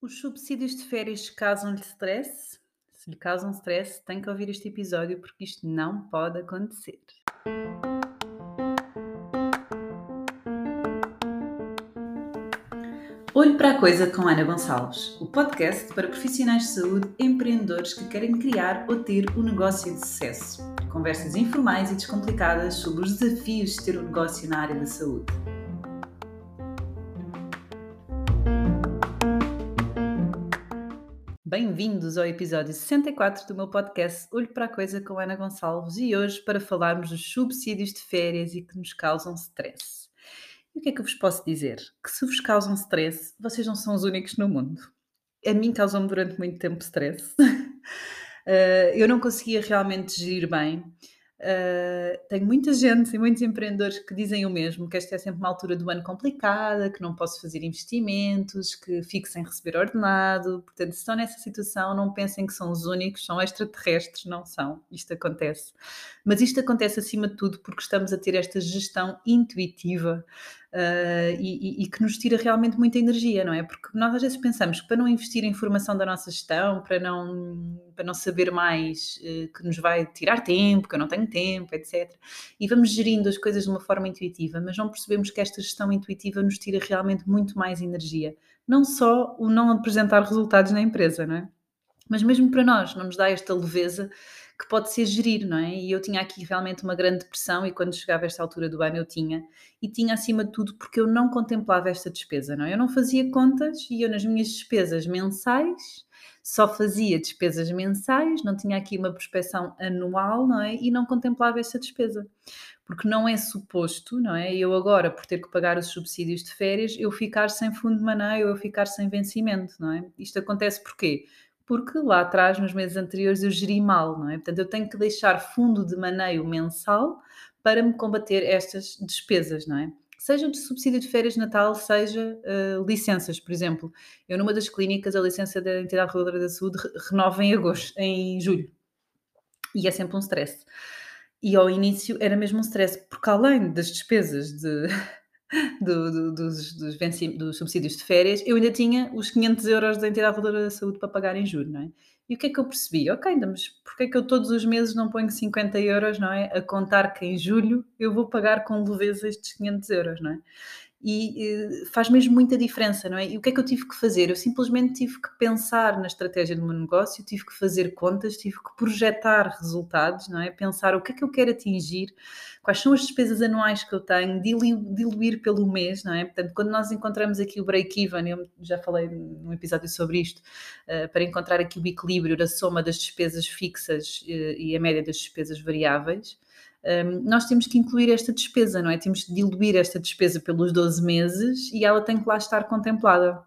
Os subsídios de férias causam-lhe stress? Se lhe causam stress, tem que ouvir este episódio porque isto não pode acontecer. Olho para a Coisa com Ana Gonçalves, o podcast para profissionais de saúde, empreendedores que querem criar ou ter um negócio de sucesso. Conversas informais e descomplicadas sobre os desafios de ter um negócio na área da saúde. Bem-vindos ao episódio 64 do meu podcast Olho para a Coisa com Ana Gonçalves e hoje para falarmos dos subsídios de férias e que nos causam stress. E o que é que eu vos posso dizer? Que se vos causam stress, vocês não são os únicos no mundo. A mim causam-me durante muito tempo stress. Eh, eu não conseguia realmente gerir bem Uh, tenho muita gente e muitos empreendedores que dizem o mesmo, que esta é sempre uma altura do ano complicada, que não posso fazer investimentos, que fico sem receber ordenado. Portanto, se estão nessa situação, não pensem que são os únicos, são extraterrestres, não são. Isto acontece. Mas isto acontece acima de tudo porque estamos a ter esta gestão intuitiva uh, e, e, que nos tira realmente muita energia, não é? Porque nós às vezes pensamos que para não investir em formação da nossa gestão, para não, para não saber mais, uh, que nos vai tirar tempo, que eu não tenho tempo, etc. E vamos gerindo as coisas de uma forma intuitiva, mas não percebemos que esta gestão intuitiva nos tira realmente muito mais energia. Não só o não apresentar resultados na empresa, não é? Mas mesmo para nós, não nos dá esta leveza que pode ser gerir, não é? E eu tinha aqui realmente uma grande pressão e quando chegava esta altura do ano eu tinha, e tinha acima de tudo porque eu não contemplava esta despesa, não é? Eu não fazia contas e eu nas minhas despesas mensais só fazia despesas mensais, não tinha aqui uma prospecção anual, não é? E não contemplava esta despesa. Porque não é suposto, não é? Eu agora, por ter que pagar os subsídios de férias, eu ficar sem fundo de maneio, eu ficar sem vencimento, não é? Isto acontece porquê? Porque lá atrás, nos meses anteriores, eu geri mal, não é? Portanto, eu tenho que deixar fundo de maneio mensal para me combater estas despesas, não é? Seja de subsídio de férias de Natal, seja uh, licenças, por exemplo. Eu, numa das clínicas, a licença da entidade reguladora da saúde renova em agosto, em julho. E é sempre um stress. E ao início era mesmo um stress, porque além das despesas de do, do, dos, dos, dos, subsídios de férias, eu ainda tinha os 500 euros da entidade reguladora da saúde para pagar em julho, não é? E o que é que eu percebi? Ok, mas porquê é que eu todos os meses não ponho 50 euros, não é? A contar que em julho eu vou pagar com leveza estes 500 euros, não é? E uh, faz mesmo muita diferença, não é? E o que é que eu tive que fazer? Eu simplesmente tive que pensar na estratégia do meu negócio, tive que fazer contas, tive que projetar resultados, não é? Pensar o que é que eu quero atingir, quais são as despesas anuais que eu tenho, diluir pelo mês, não é? Portanto, quando nós encontramos aqui o break-even, eu já falei num episódio sobre isto, uh, para encontrar aqui o equilíbrio da soma das despesas fixas uh, e a média das despesas variáveis, nós temos que incluir esta despesa, não é? Temos que diluir esta despesa pelos 12 meses e ela tem que lá estar contemplada.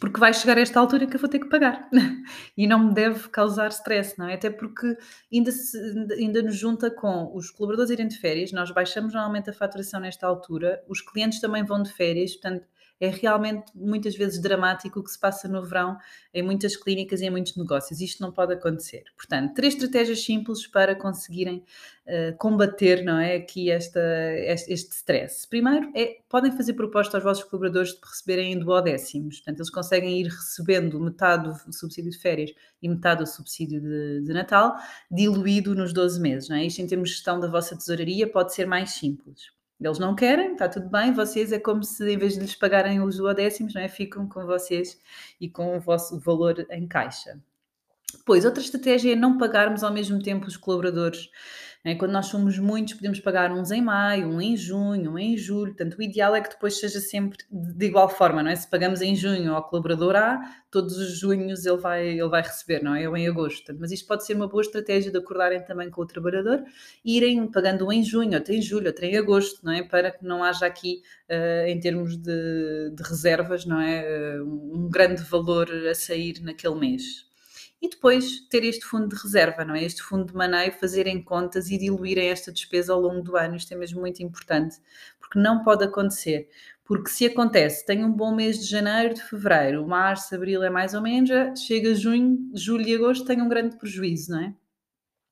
Porque vai chegar a esta altura que eu vou ter que pagar e não me deve causar stress, não é? Até porque ainda, se, ainda nos junta com os colaboradores irem de férias, nós baixamos normalmente a faturação nesta altura, os clientes também vão de férias, portanto é realmente muitas vezes dramático o que se passa no verão em muitas clínicas e em muitos negócios. Isto não pode acontecer. Portanto, três estratégias simples para conseguirem uh, combater não é, aqui esta, este, stress. Primeiro, é, podem fazer proposta aos vossos colaboradores de receberem em duodécimos. Portanto, eles conseguem ir recebendo metade do subsídio de férias e metade do subsídio de, de Natal, diluído nos 12 meses. Não é? Isto, em termos de gestão da vossa tesouraria, pode ser mais simples. Eles não querem, está tudo bem, vocês é como se em vez de lhes pagarem os duodécimos, não é? ficam com vocês e com o vosso valor em caixa. Depois, outra estratégia é não pagarmos ao mesmo tempo os colaboradores? Quando nós somos muitos, podemos pagar uns em maio, um em junho, um em julho. Portanto, o ideal é que depois seja sempre de igual forma, não é? Se pagamos em junho ao colaborador A, todos os junhos ele vai, ele vai receber, não é? Ou em agosto. Mas isto pode ser uma boa estratégia de acordarem também com o trabalhador e irem pagando um em junho, outro em julho, outro em agosto, não é? Para que não haja aqui, uh, em termos de, de, reservas, não é? Uh, um grande valor a sair naquele mês e depois ter este fundo de reserva, não é? Este fundo de maneio, fazerem contas e diluírem esta despesa ao longo do ano. Isto é mesmo muito importante, porque não pode acontecer. Porque se acontece, tenho um bom mês de janeiro, de fevereiro, março, abril é mais ou menos, chega junho, julho e agosto, tenho um grande prejuízo, não é?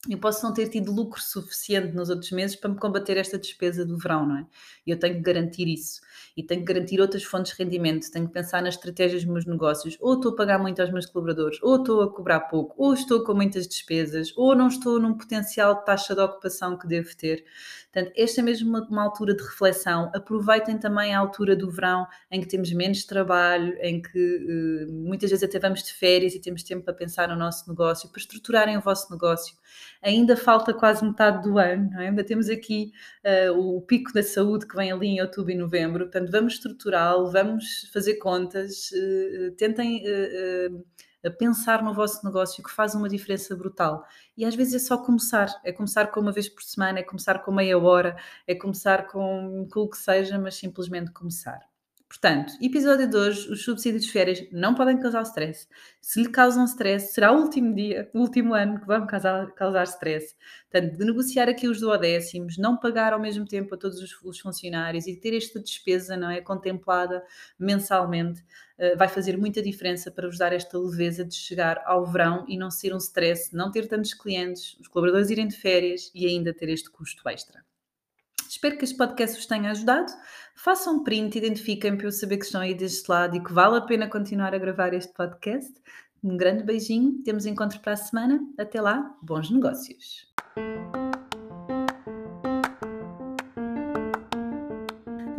Eu posso não ter tido lucro suficiente nos outros meses para me combater esta despesa do verão, não é? E eu tenho que garantir isso. E tenho que garantir outras fontes de rendimento, tenho que pensar nas estratégias dos meus negócios. Ou estou a pagar muito aos meus colaboradores, ou estou a cobrar pouco, ou estou com muitas despesas, ou não estou num potencial de taxa de ocupação que devo ter. Portanto, esta é mesmo uma, uma altura de reflexão. Aproveitem também a altura do verão em que temos menos trabalho, em que uh, muitas vezes até vamos de férias e temos tempo para pensar no nosso negócio, para estruturarem o vosso negócio ainda falta quase metade do ano, não é? Ainda temos aqui uh, o pico da saúde que vem ali em outubro e novembro, portanto, vamos estruturá-lo, vamos fazer contas, uh, tentem. Pensar no vosso negócio que faz uma diferença brutal. E às vezes é só começar, é começar com uma vez por semana, é começar com meia hora, é começar com, com o que seja, mas simplesmente começar. Portanto, episódio de hoje, os subsídios de férias não podem causar stress. Se lhe causam stress, será o último dia, o último ano que vão causar, causar stress. Portanto, de negociar aqui os duodécimos, não pagar ao mesmo tempo a todos os, os funcionários e ter esta despesa não é, contemplada mensalmente, uh, vai fazer muita diferença para vos dar esta leveza de chegar ao verão e não ser um stress, não ter tantos clientes, os colaboradores irem de férias e ainda ter este custo extra. Espero que este podcast vos tenha ajudado. Façam um print, identifiquem para eu saber que estão aí deste lado e que vale a pena continuar a gravar este podcast. Um grande beijinho, temos encontro para a semana. Até lá, bons negócios!